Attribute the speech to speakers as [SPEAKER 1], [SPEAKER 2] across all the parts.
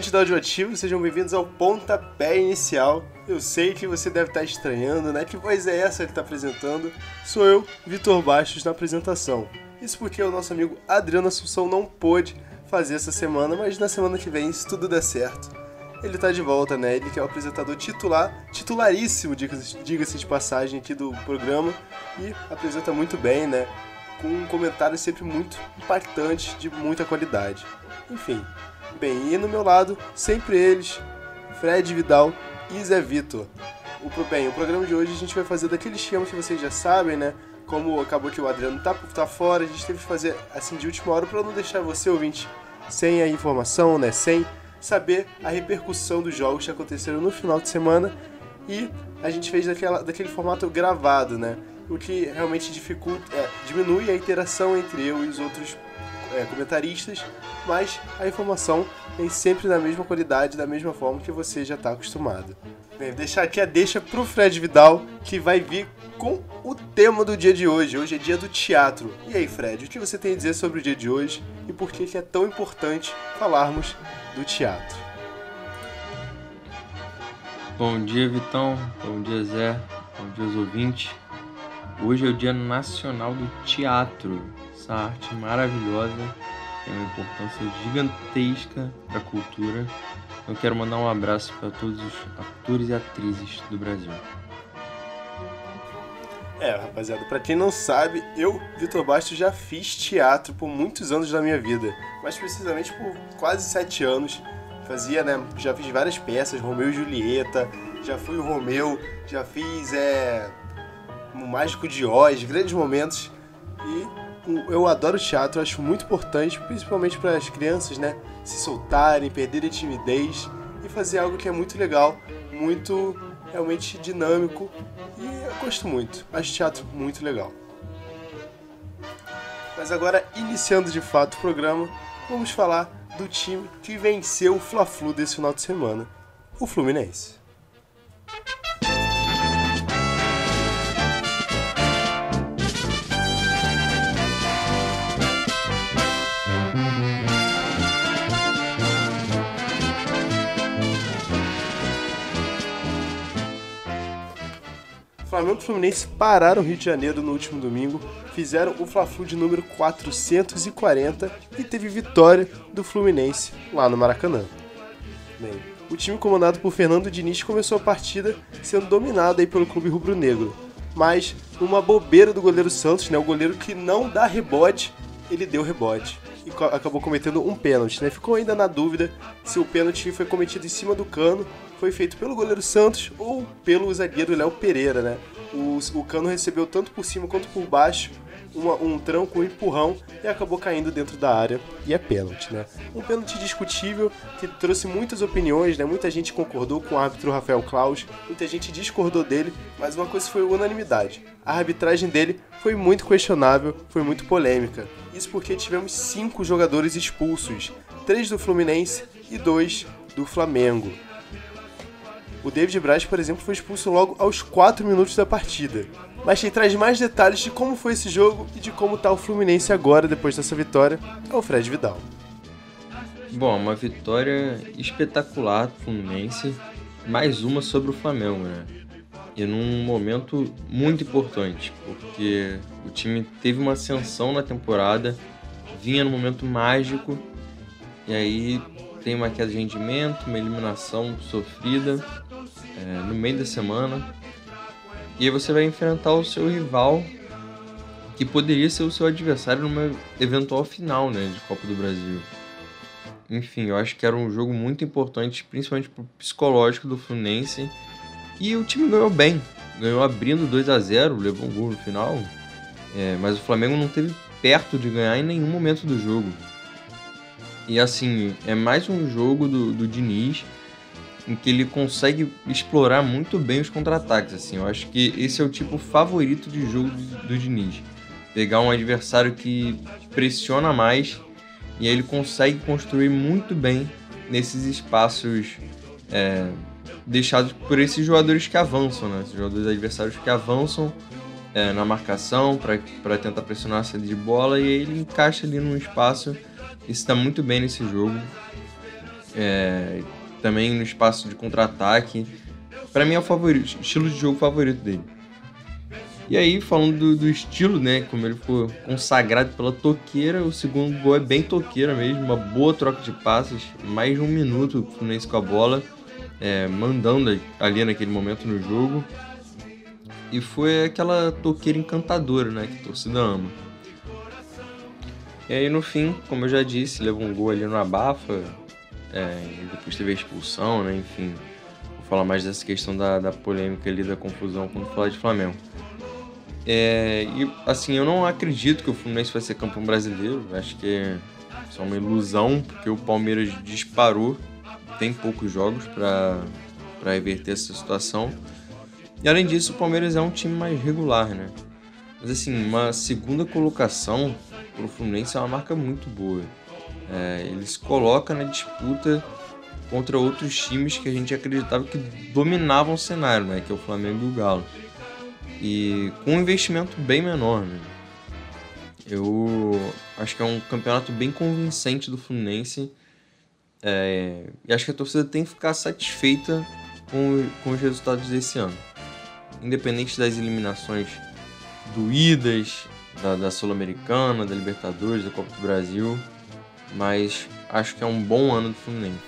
[SPEAKER 1] ouvintes da Audioativo, sejam bem-vindos ao pontapé inicial. Eu sei que você deve estar estranhando, né? Que voz é essa que está apresentando? Sou eu, Vitor Bastos, na apresentação. Isso porque o nosso amigo Adriano Assunção não pôde fazer essa semana, mas na semana que vem, se tudo der certo, ele tá de volta, né? Ele que é o apresentador titular, titularíssimo, diga-se de passagem aqui do programa, e apresenta muito bem, né? Com um comentário sempre muito impactante, de muita qualidade. Enfim, bem, e no meu lado, sempre eles, Fred Vidal e Zé Vitor. O, bem, o programa de hoje a gente vai fazer daquele esquema que vocês já sabem, né? Como acabou que o Adriano tá, tá fora, a gente teve que fazer assim de última hora para não deixar você, ouvinte, sem a informação, né? Sem saber a repercussão dos jogos que aconteceram no final de semana e a gente fez daquela, daquele formato gravado, né? O que realmente dificulta, é, diminui a interação entre eu e os outros é, comentaristas, mas a informação vem sempre da mesma qualidade, da mesma forma que você já está acostumado. Bem, deixar aqui a deixa pro Fred Vidal, que vai vir com o tema do dia de hoje. Hoje é dia do teatro. E aí, Fred, o que você tem a dizer sobre o dia de hoje e por que é tão importante falarmos do teatro?
[SPEAKER 2] Bom dia, Vitão. Bom dia, Zé. Bom dia, os ouvintes. Hoje é o Dia Nacional do Teatro essa arte maravilhosa, tem uma importância gigantesca para a cultura. Eu quero mandar um abraço para todos os atores e atrizes do Brasil.
[SPEAKER 1] É, rapaziada, para quem não sabe, eu, Vitor Bastos, já fiz teatro por muitos anos da minha vida, mais precisamente por quase sete anos. Fazia, né? Já fiz várias peças, Romeu e Julieta, já fui o Romeu, já fiz é, o Mágico de Oz, grandes momentos. E eu adoro teatro, acho muito importante, principalmente para as crianças, né? Se soltarem, perderem timidez e fazer algo que é muito legal, muito realmente dinâmico e eu gosto muito. Acho teatro muito legal. Mas agora, iniciando de fato o programa, vamos falar do time que venceu o Fla-Flu desse final de semana, o Fluminense. Flamengo e Fluminense pararam o Rio de Janeiro no último domingo, fizeram o Fla-Flu de número 440 e teve vitória do Fluminense lá no Maracanã. Bem, o time comandado por Fernando Diniz começou a partida sendo dominado aí pelo clube rubro-negro, mas uma bobeira do goleiro Santos, né, o goleiro que não dá rebote, ele deu rebote e acabou cometendo um pênalti, né? Ficou ainda na dúvida se o pênalti foi cometido em cima do cano foi feito pelo goleiro Santos ou pelo zagueiro Léo Pereira, né? O, o Cano recebeu tanto por cima quanto por baixo uma, um tranco, um empurrão e acabou caindo dentro da área e é pênalti, né? Um pênalti discutível que trouxe muitas opiniões, né? Muita gente concordou com o árbitro Rafael Klaus, muita gente discordou dele, mas uma coisa foi unanimidade. A arbitragem dele foi muito questionável, foi muito polêmica. Isso porque tivemos cinco jogadores expulsos, três do Fluminense e dois do Flamengo. O David Braz, por exemplo, foi expulso logo aos 4 minutos da partida. Mas quem traz mais detalhes de como foi esse jogo e de como está o Fluminense agora, depois dessa vitória, é o Fred Vidal.
[SPEAKER 2] Bom, uma vitória espetacular do Fluminense, mais uma sobre o Flamengo, né? E num momento muito importante, porque o time teve uma ascensão na temporada, vinha num momento mágico, e aí tem uma queda de rendimento, uma eliminação sofrida, é, no meio da semana. E aí você vai enfrentar o seu rival, que poderia ser o seu adversário numa eventual final né, de Copa do Brasil. Enfim, eu acho que era um jogo muito importante, principalmente pro psicológico do Fluminense. E o time ganhou bem. Ganhou abrindo 2 a 0 levou um gol no final. É, mas o Flamengo não teve perto de ganhar em nenhum momento do jogo. E assim, é mais um jogo do, do Diniz em que ele consegue explorar muito bem os contra-ataques. Assim, eu acho que esse é o tipo favorito de jogo do, do Diniz. Pegar um adversário que pressiona mais e aí ele consegue construir muito bem nesses espaços é, deixados por esses jogadores que avançam, né? Esses jogadores adversários que avançam é, na marcação para tentar pressionar a saída de bola e ele encaixa ali num espaço e está muito bem nesse jogo. É, também no espaço de contra-ataque. Para mim é o favorito, estilo de jogo favorito dele. E aí, falando do, do, estilo, né? Como ele ficou consagrado pela toqueira, o segundo gol é bem toqueira mesmo, uma boa troca de passes, mais de um minuto o Fluminense com a bola, é, mandando ali naquele momento no jogo. E foi aquela toqueira encantadora, né? Que a torcida ama. E aí no fim, como eu já disse, levou um gol ali no abafa. É, depois teve a expulsão, né? Enfim, vou falar mais dessa questão da, da polêmica ali, da confusão quando falar de Flamengo. É, e assim, eu não acredito que o Fluminense vai ser campeão brasileiro. Acho que é só uma ilusão, porque o Palmeiras disparou. Tem poucos jogos para reverter essa situação. E além disso, o Palmeiras é um time mais regular, né? Mas assim, uma segunda colocação para o Fluminense é uma marca muito boa. É, eles colocam na disputa contra outros times que a gente acreditava que dominavam o cenário, né? Que é o Flamengo e o Galo. E com um investimento bem menor, né? Eu acho que é um campeonato bem convincente do Fluminense. É, e acho que a torcida tem que ficar satisfeita com, com os resultados desse ano independente das eliminações doídas da, da Sul-Americana, da Libertadores, da Copa do Brasil, mas acho que é um bom ano do Fluminense.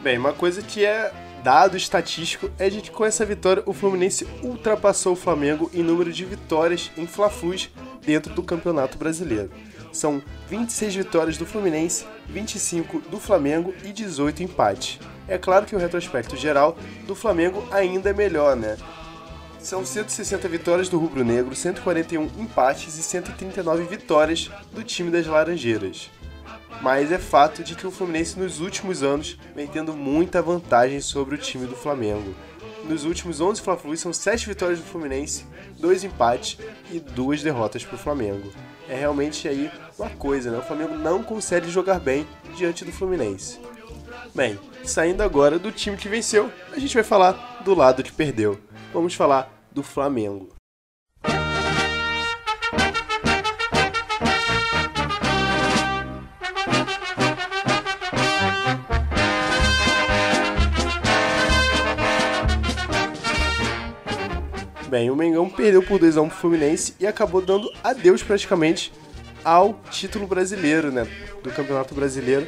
[SPEAKER 1] Bem, uma coisa que é dado estatístico é de que com essa vitória o Fluminense ultrapassou o Flamengo em número de vitórias em Fla-Flus dentro do Campeonato Brasileiro. São 26 vitórias do Fluminense, 25 do Flamengo e 18 empates. É claro que o retrospecto geral do Flamengo ainda é melhor, né? São 160 vitórias do Rubro Negro, 141 empates e 139 vitórias do time das Laranjeiras. Mas é fato de que o Fluminense nos últimos anos vem tendo muita vantagem sobre o time do Flamengo. Nos últimos 11 fla são 7 vitórias do Fluminense, 2 empates e 2 derrotas para o Flamengo. É realmente aí uma coisa, né? O Flamengo não consegue jogar bem diante do Fluminense. Bem, saindo agora do time que venceu, a gente vai falar do lado que perdeu. Vamos falar do Flamengo. Bem, o Mengão perdeu por 2 a 1 pro Fluminense e acabou dando adeus praticamente ao título brasileiro, né, do Campeonato Brasileiro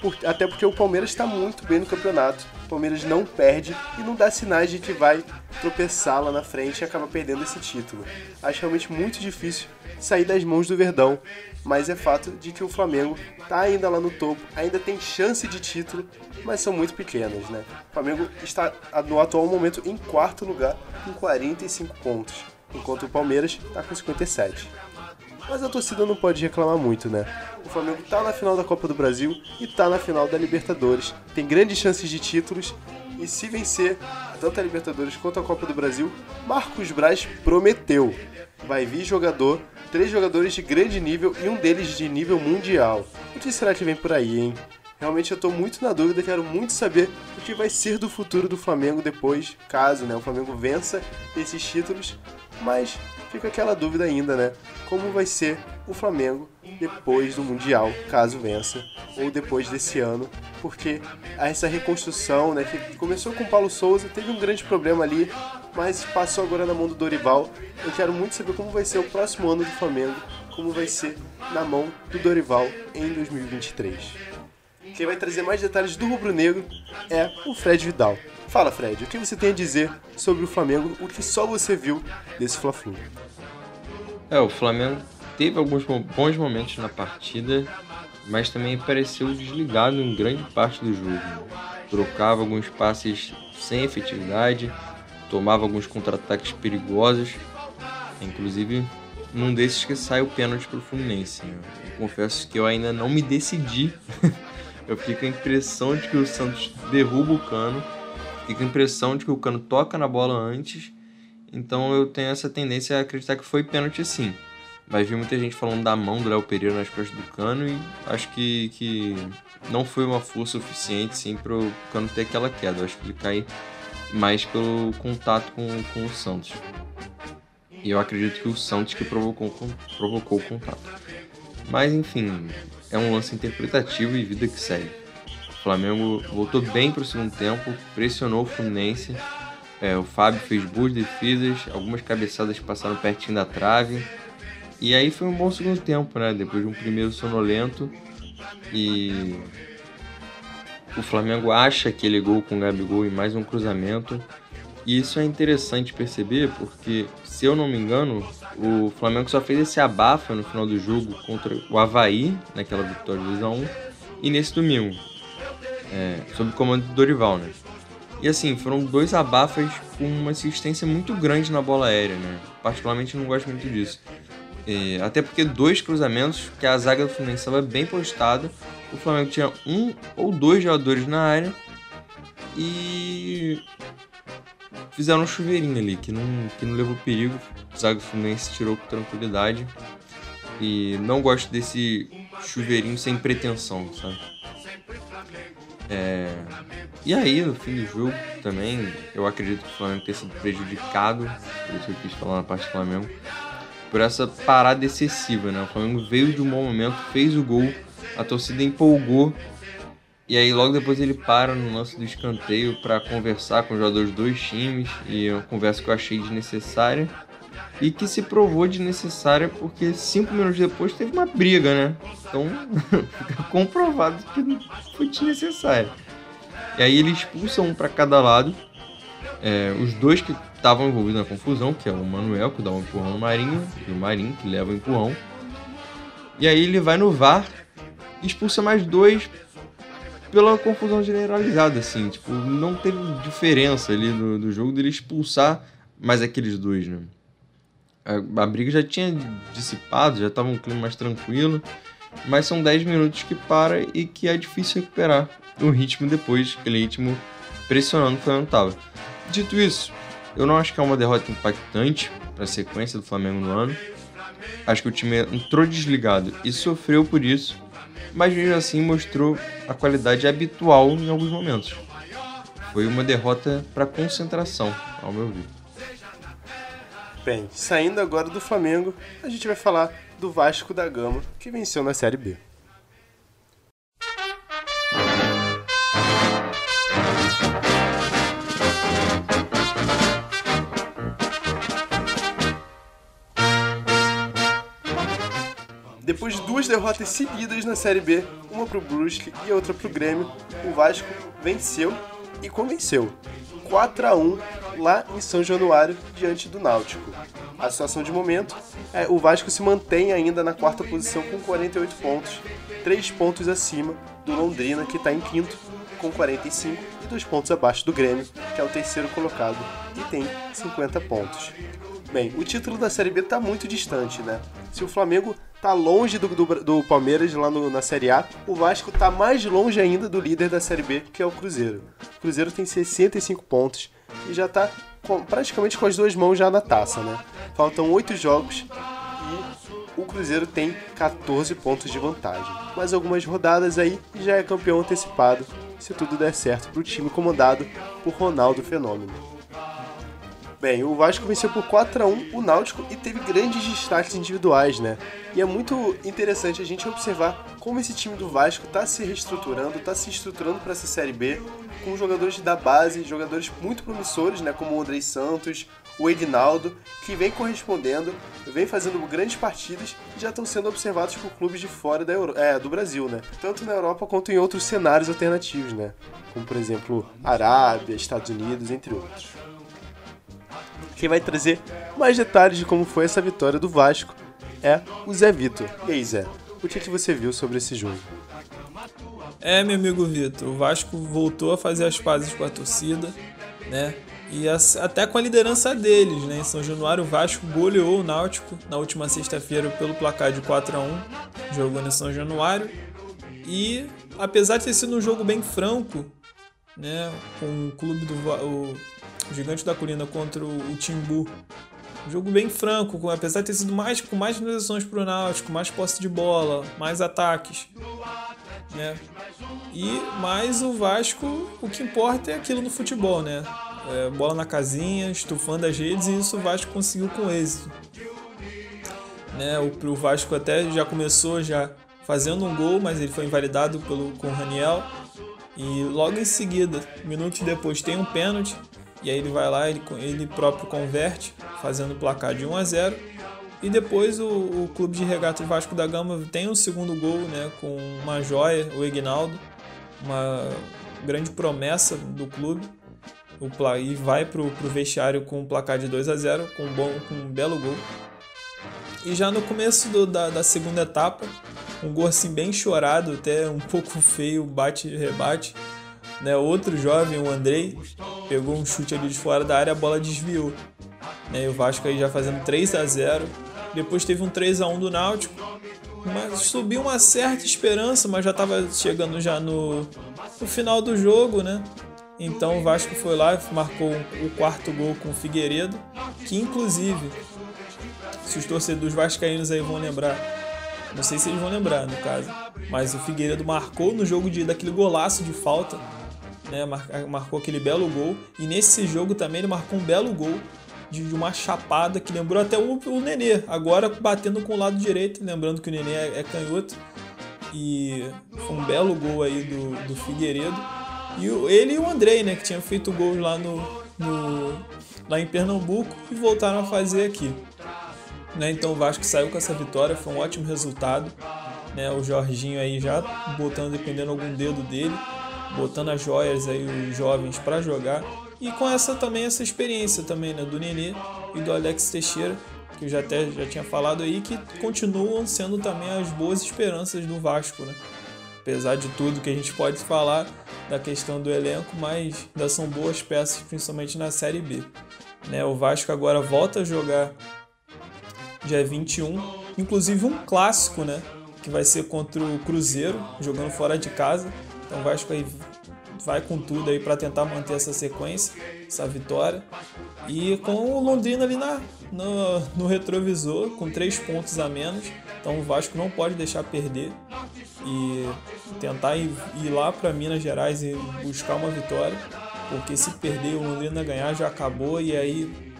[SPEAKER 1] por, até porque o Palmeiras está muito bem no campeonato. O Palmeiras não perde e não dá sinais de que vai tropeçar lá na frente e acaba perdendo esse título. Acho realmente muito difícil sair das mãos do Verdão, mas é fato de que o Flamengo está ainda lá no topo, ainda tem chance de título, mas são muito pequenas, né? O Flamengo está no atual momento em quarto lugar com 45 pontos, enquanto o Palmeiras está com 57. Mas a torcida não pode reclamar muito, né? O Flamengo tá na final da Copa do Brasil e tá na final da Libertadores. Tem grandes chances de títulos e se vencer tanto a Libertadores quanto a Copa do Brasil, Marcos Braz prometeu. Vai vir jogador, três jogadores de grande nível e um deles de nível mundial. O que será que vem por aí, hein? Realmente eu estou muito na dúvida, quero muito saber o que vai ser do futuro do Flamengo depois, caso né, o Flamengo vença esses títulos. Mas fica aquela dúvida ainda, né? Como vai ser o Flamengo depois do Mundial, caso vença, ou depois desse ano, porque essa reconstrução, né, que começou com o Paulo Souza, teve um grande problema ali, mas passou agora na mão do Dorival. Eu quero muito saber como vai ser o próximo ano do Flamengo, como vai ser na mão do Dorival em 2023. Quem vai trazer mais detalhes do Rubro Negro é o Fred Vidal. Fala, Fred, o que você tem a dizer sobre o Flamengo, o que só você viu desse Fla-Flu?
[SPEAKER 2] É, o Flamengo teve alguns bons momentos na partida, mas também pareceu desligado em grande parte do jogo. Trocava alguns passes sem efetividade, tomava alguns contra-ataques perigosos, inclusive num desses que sai o pênalti para o Fluminense. Eu confesso que eu ainda não me decidi. eu fiquei com a impressão de que o Santos derruba o cano com a impressão de que o Cano toca na bola antes, então eu tenho essa tendência a acreditar que foi pênalti sim. Mas vi muita gente falando da mão do Léo Pereira nas costas do Cano e acho que, que não foi uma força suficiente sim para o Cano ter aquela queda. Eu acho que ele cai mais pelo contato com, com o Santos. E eu acredito que o Santos que provocou, provocou o contato. Mas enfim, é um lance interpretativo e vida que segue. O Flamengo voltou bem para o segundo tempo, pressionou o Fluminense. É, o Fábio fez boas defesas, algumas cabeçadas passaram pertinho da trave. E aí foi um bom segundo tempo, né? Depois de um primeiro sonolento. E o Flamengo acha aquele gol com o Gabigol e mais um cruzamento. E isso é interessante perceber porque, se eu não me engano, o Flamengo só fez esse abafa no final do jogo contra o Havaí, naquela vitória 2x1, e nesse domingo, é, sob o comando do Dorival, né? E assim, foram dois abafas com uma assistência muito grande na bola aérea, né? Particularmente não gosto muito disso. É, até porque dois cruzamentos que a zaga do Fluminense estava bem postada, o Flamengo tinha um ou dois jogadores na área e fizeram um chuveirinho ali, que não, que não levou perigo. O zaga do Fluminense tirou com tranquilidade. E não gosto desse chuveirinho sem pretensão, sabe? É... E aí, no fim do jogo, também, eu acredito que o Flamengo tenha sido prejudicado, por isso eu quis falar na parte do Flamengo, por essa parada excessiva, né? O Flamengo veio de um bom momento, fez o gol, a torcida empolgou e aí logo depois ele para no lance do escanteio para conversar com os jogadores dos dois times e é uma conversa que eu achei desnecessária e que se provou desnecessária porque cinco minutos depois teve uma briga, né? Então fica comprovado que foi desnecessário. E aí ele expulsa um para cada lado. É, os dois que estavam envolvidos na confusão, que é o Manuel, que dá um empurrão no Marinho, e o Marinho, que leva o empurrão. E aí ele vai no VAR, expulsa mais dois pela confusão generalizada, assim. Tipo, não teve diferença ali do, do jogo dele expulsar mais aqueles dois, né? A, a briga já tinha dissipado, já tava um clima mais tranquilo. Mas são 10 minutos que para e que é difícil recuperar o ritmo depois, aquele ritmo pressionando o Flamengo tava. Dito isso, eu não acho que é uma derrota impactante para a sequência do Flamengo no ano. Acho que o time entrou desligado e sofreu por isso mas mesmo assim mostrou a qualidade habitual em alguns momentos. Foi uma derrota para concentração, ao meu ver.
[SPEAKER 1] Bem, saindo agora do Flamengo, a gente vai falar do Vasco da Gama, que venceu na Série B. Depois de duas derrotas seguidas na Série B, uma pro Brusque e outra pro Grêmio, o Vasco venceu e convenceu. 4 a 1 lá em São Januário diante do Náutico. A situação de momento é o Vasco se mantém ainda na quarta posição com 48 pontos, 3 pontos acima do Londrina que está em quinto com 45 e 2 pontos abaixo do Grêmio, que é o terceiro colocado e tem 50 pontos. Bem, o título da Série B está muito distante, né? Se o Flamengo tá longe do, do, do Palmeiras lá no, na Série A, o Vasco tá mais longe ainda do líder da Série B, que é o Cruzeiro. O Cruzeiro tem 65 pontos e já tá com, praticamente com as duas mãos já na taça, né? Faltam oito jogos e o Cruzeiro tem 14 pontos de vantagem. Mais algumas rodadas aí e já é campeão antecipado, se tudo der certo para o time comandado por Ronaldo Fenômeno. Bem, o Vasco venceu por 4 a 1 o Náutico e teve grandes destaques individuais, né? E é muito interessante a gente observar como esse time do Vasco está se reestruturando, está se estruturando para essa Série B, com jogadores da base, jogadores muito promissores, né? Como o Andrei Santos, o Edinaldo, que vem correspondendo, vem fazendo grandes partidas e já estão sendo observados por clubes de fora da Euro é, do Brasil, né? Tanto na Europa quanto em outros cenários alternativos, né? Como, por exemplo, Arábia, Estados Unidos, entre outros. Quem vai trazer mais detalhes de como foi essa vitória do Vasco é o Zé Vitor. E aí, Zé, o que, que você viu sobre esse jogo?
[SPEAKER 3] É, meu amigo Vitor, o Vasco voltou a fazer as pazes com a torcida, né? E até com a liderança deles, né? Em São Januário, o Vasco goleou o Náutico na última sexta-feira pelo placar de 4 a 1 jogando em São Januário. E apesar de ter sido um jogo bem franco, né? Com o clube do o, o Gigante da Colina contra o, o Timbu. Um jogo bem franco, apesar de ter sido mais com mais finalizações pro Náutico, mais posse de bola, mais ataques. Né? E mais o Vasco, o que importa é aquilo no futebol, né? É, bola na casinha, estufando as redes e isso o Vasco conseguiu com êxito. Né? O, o Vasco até já começou já fazendo um gol, mas ele foi invalidado pelo, com o Raniel. E logo em seguida, minutos depois, tem um pênalti. E aí ele vai lá, ele, ele próprio converte, fazendo o placar de 1 a 0 E depois o, o clube de regata Vasco da Gama tem o segundo gol, né, com uma joia, o Ignaldo, uma grande promessa do clube. O, e vai para o vestiário com um placar de 2 a 0 com um, bom, com um belo gol. E já no começo do, da, da segunda etapa, um gol assim bem chorado, até um pouco feio, bate-rebate. Né? Outro jovem, o Andrei, pegou um chute ali de fora da área, a bola desviou. Né? E o Vasco aí já fazendo 3 a 0 Depois teve um 3 a 1 do Náutico. Mas subiu uma certa esperança, mas já estava chegando já no, no final do jogo, né? Então o Vasco foi lá e marcou o quarto gol com o Figueiredo, que inclusive, se os torcedores vascaínos aí vão lembrar, não sei se eles vão lembrar, no caso. Mas o Figueiredo marcou no jogo de daquele golaço de falta, né? Marcou aquele belo gol. E nesse jogo também ele marcou um belo gol de, uma chapada que lembrou até o, o Nenê. Agora batendo com o lado direito, lembrando que o Nenê é, é canhoto. E foi um belo gol aí do, do Figueiredo. E o, ele e o Andrei, né? Que tinham feito gols lá no, no, lá em Pernambuco e voltaram a fazer aqui. Né? Então o Vasco saiu com essa vitória, foi um ótimo resultado. Né? O Jorginho aí já botando, dependendo algum dedo dele, botando as joias aí, os jovens para jogar. E com essa também essa experiência também né? do Nenê e do Alex Teixeira, que eu já até já tinha falado aí, que continuam sendo também as boas esperanças do Vasco, né? Apesar de tudo que a gente pode falar da questão do elenco, mas ainda são boas peças, principalmente na Série B. Né? O Vasco agora volta a jogar dia 21. Inclusive um clássico, né? Que vai ser contra o Cruzeiro, jogando fora de casa. Então o Vasco aí vai com tudo aí para tentar manter essa sequência, essa vitória. E com o Londrina ali na, no, no retrovisor, com três pontos a menos. Então o Vasco não pode deixar perder e tentar ir, ir lá para Minas Gerais e buscar uma vitória. Porque se perder o Londrina ganhar já acabou e aí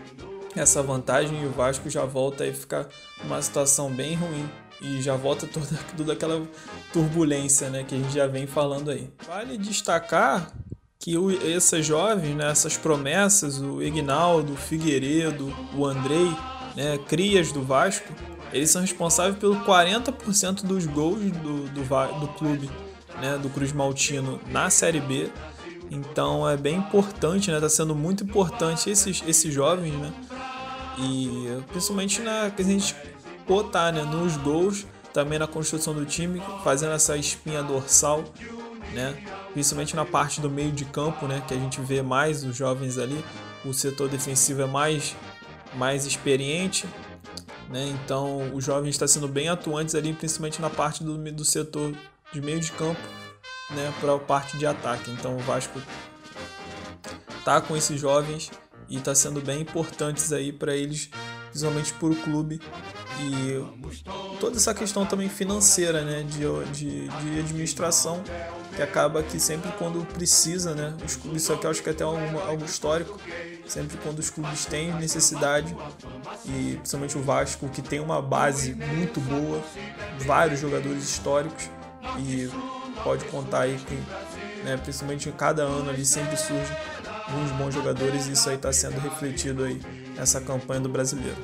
[SPEAKER 3] essa vantagem e o Vasco já volta a ficar numa situação bem ruim e já volta toda, toda aquela turbulência né, que a gente já vem falando aí. Vale destacar que o, esses jovens, né, essas promessas, o Ignaldo, o Figueiredo, o Andrei, né, crias do Vasco, eles são responsáveis pelo 40% dos gols do, do, do clube, né, do Cruz Maltino na Série B. Então é bem importante, né? Tá sendo muito importante esses, esses jovens, né? E principalmente na que a gente botar né, nos gols, também na construção do time, fazendo essa espinha dorsal, né? Principalmente na parte do meio de campo, né? Que a gente vê mais os jovens ali. O setor defensivo é mais, mais experiente, né? Então os jovens estão sendo bem atuantes ali, principalmente na parte do, do setor de meio de campo, né? Para a parte de ataque. Então o Vasco tá com esses jovens e está sendo bem importantes aí para eles, principalmente para o clube e toda essa questão também financeira, né, de, de, de, administração, que acaba que sempre quando precisa, né, os clubes, isso aqui eu acho que é até algo, algo histórico, sempre quando os clubes têm necessidade, e principalmente o Vasco, que tem uma base muito boa, vários jogadores históricos, e pode contar aí com, né, principalmente em cada ano ali sempre surge alguns bons jogadores e isso aí está sendo refletido aí nessa campanha do brasileiro.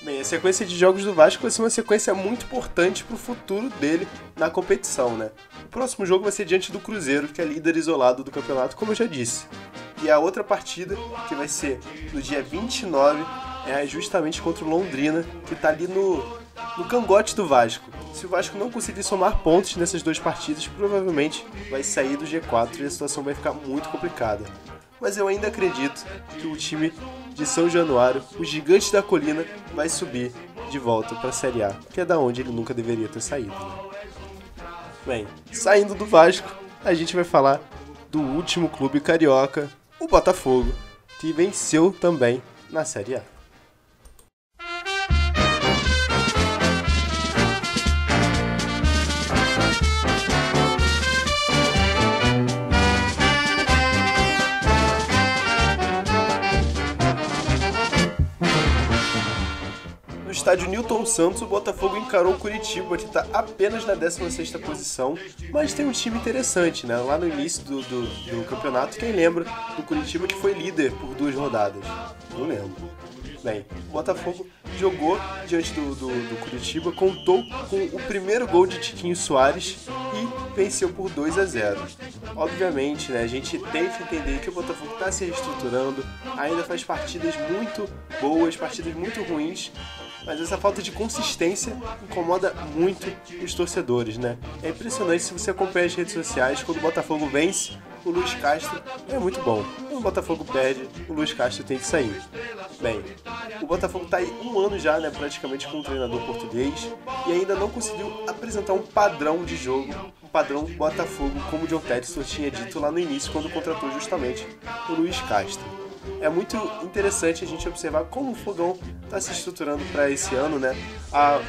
[SPEAKER 1] Bem, a sequência de jogos do Vasco vai ser uma sequência muito importante para o futuro dele na competição, né? O próximo jogo vai ser diante do Cruzeiro, que é líder isolado do campeonato, como eu já disse. E a outra partida, que vai ser no dia 29, é justamente contra o Londrina, que está ali no, no cangote do Vasco. Se o Vasco não conseguir somar pontos nessas duas partidas, provavelmente vai sair do G4 e a situação vai ficar muito complicada. Mas eu ainda acredito que o time de São Januário, o gigante da colina, vai subir de volta para a Série A, que é da onde ele nunca deveria ter saído. Né? Bem, saindo do Vasco, a gente vai falar do último clube carioca, o Botafogo, que venceu também na Série A. estádio Newton Santos, o Botafogo encarou o Curitiba, que está apenas na 16ª posição, mas tem um time interessante, né? Lá no início do, do, do campeonato, quem lembra do Curitiba que foi líder por duas rodadas? Não lembro. Bem, o Botafogo jogou diante do, do, do, Curitiba, contou com o primeiro gol de Tiquinho Soares e venceu por 2 a 0. Obviamente, né, a gente tem que entender que o Botafogo está se reestruturando, ainda faz partidas muito boas, partidas muito ruins, mas essa falta de consistência incomoda muito os torcedores, né? É impressionante se você acompanha as redes sociais, quando o Botafogo vence, o Luiz Castro é muito bom. Quando o Botafogo perde, o Luiz Castro tem que sair. Bem, o Botafogo está aí um ano já, né, praticamente com um treinador português e ainda não conseguiu apresentar um padrão de jogo, um padrão Botafogo, como o John Textor tinha dito lá no início, quando contratou justamente o Luiz Castro é muito interessante a gente observar como o Fogão está se estruturando para esse ano, né? A,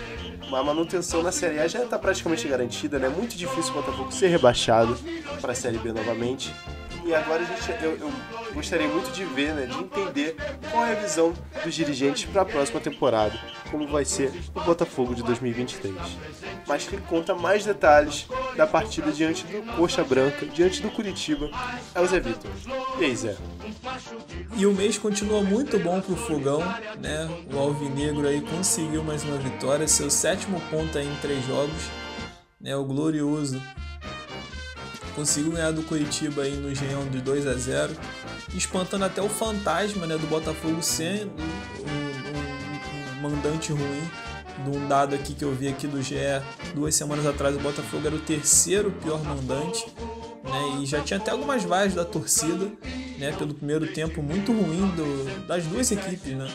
[SPEAKER 1] a manutenção na Série A já está praticamente garantida, né? É muito difícil o Botafogo ser rebaixado para a Série B novamente. E agora a gente, eu, eu gostaria muito de ver, né, de entender qual é a visão dos dirigentes para a próxima temporada, como vai ser o Botafogo de 2023. Mas quem conta mais detalhes da partida diante do Coxa Branca, diante do Curitiba, é o Zé Vitor. E aí, Zé?
[SPEAKER 3] E o mês continua muito bom para o Fogão, né? O Alvinegro aí conseguiu mais uma vitória, seu sétimo ponto em três jogos, né? O glorioso conseguiu ganhar do Curitiba aí no Geão de 2 a 0 espantando até o fantasma né, do Botafogo sendo um, um, um mandante ruim. De um dado aqui que eu vi aqui do GE duas semanas atrás, o Botafogo era o terceiro pior mandante. Né, e já tinha até algumas vaias da torcida, né, pelo primeiro tempo muito ruim do, das duas equipes, né,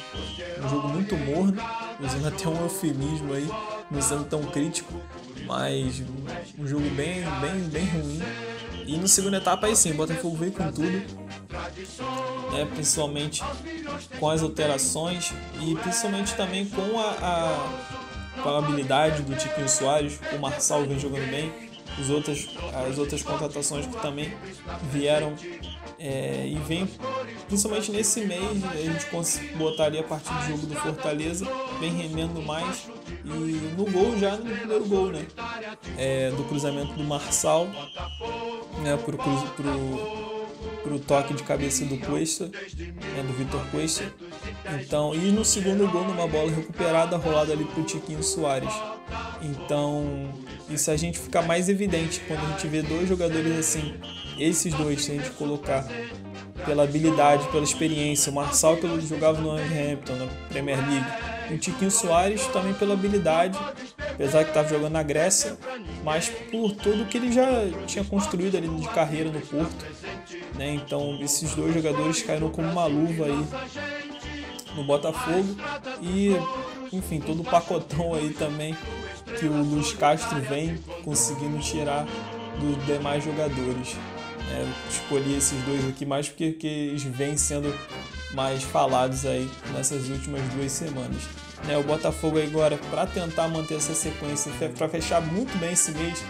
[SPEAKER 3] um jogo muito morno, usando até um eufemismo aí, não sendo tão crítico, mas um jogo bem, bem, bem ruim. E no segundo etapa aí sim, o Botafogo veio com tudo, né, principalmente com as alterações e principalmente também com a, a, com a habilidade do Tiquinho Soares, o Marçal vem jogando bem, os outras, as outras contratações que também vieram é, e vem principalmente nesse mês a gente consegue botar ali a partir do jogo do Fortaleza, vem rendendo mais. E no gol já no primeiro gol, né? É, do cruzamento do Marçal né, pro, pro, pro toque de cabeça do Cuesta, né, do Vitor Cuesta. Então, e no segundo gol, numa bola recuperada, rolada ali pro Tiquinho Soares. Então, isso a gente fica mais evidente quando a gente vê dois jogadores assim, esses dois, se a gente colocar pela habilidade, pela experiência, o Marçal que jogava no Hampton, na Premier League, o Tiquinho Soares também pela habilidade, apesar que estava jogando na Grécia, mas por tudo que ele já tinha construído ali de carreira no Porto. Né? Então esses dois jogadores caíram como uma luva aí no Botafogo e enfim, todo o pacotão aí também que o Luiz Castro vem conseguindo tirar dos demais jogadores. É, escolhi esses dois aqui mais porque, eles vêm sendo mais falados aí nessas últimas duas semanas. Né, o Botafogo agora, para tentar manter essa sequência, para fechar muito bem esse mês,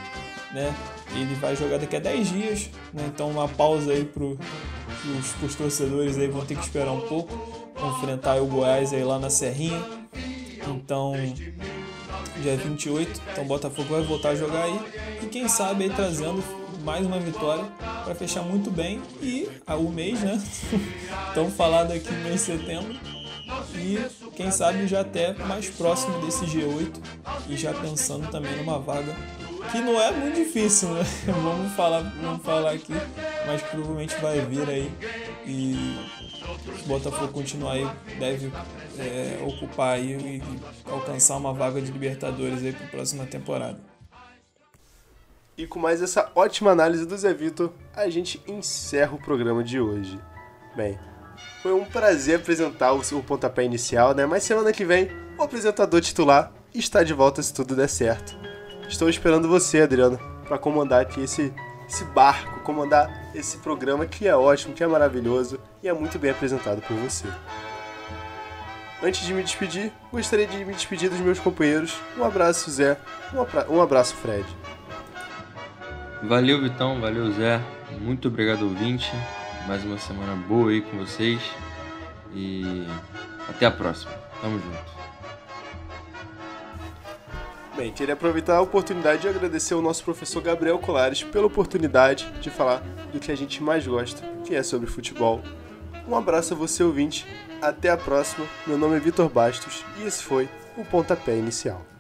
[SPEAKER 3] né, ele vai jogar daqui a 10 dias, né, então uma pausa aí para os torcedores aí vão ter que esperar um pouco, enfrentar o Goiás aí lá na Serrinha, então dia 28, então o Botafogo vai voltar a jogar aí, e quem sabe aí trazendo mais uma vitória para fechar muito bem e ah, o mês, né? Estamos falando aqui no mês de setembro e quem sabe já até mais próximo desse G8 e já pensando também numa vaga que não é muito difícil, né? vamos falar, vamos falar aqui, mas provavelmente vai vir aí e o Botafogo continuar aí deve é, ocupar aí e alcançar uma vaga de Libertadores aí para a próxima temporada.
[SPEAKER 1] E com mais essa ótima análise do Zé Vitor, a gente encerra o programa de hoje. Bem, foi um prazer apresentar o seu pontapé inicial, né? Mas semana que vem, o apresentador titular está de volta se tudo der certo. Estou esperando você, Adriano, para comandar aqui esse, esse barco, comandar esse programa que é ótimo, que é maravilhoso e é muito bem apresentado por você. Antes de me despedir, gostaria de me despedir dos meus companheiros. Um abraço, Zé. Um abraço, Fred.
[SPEAKER 2] Valeu, Vitão. Valeu, Zé. Muito obrigado, ouvinte. Mais uma semana boa aí com vocês. E até a próxima. Tamo junto.
[SPEAKER 1] Bem, queria aproveitar a oportunidade de agradecer ao nosso professor Gabriel Colares pela oportunidade de falar do que a gente mais gosta, que é sobre futebol. Um abraço a você, ouvinte. Até a próxima. Meu nome é Vitor Bastos e esse foi o Pontapé Inicial.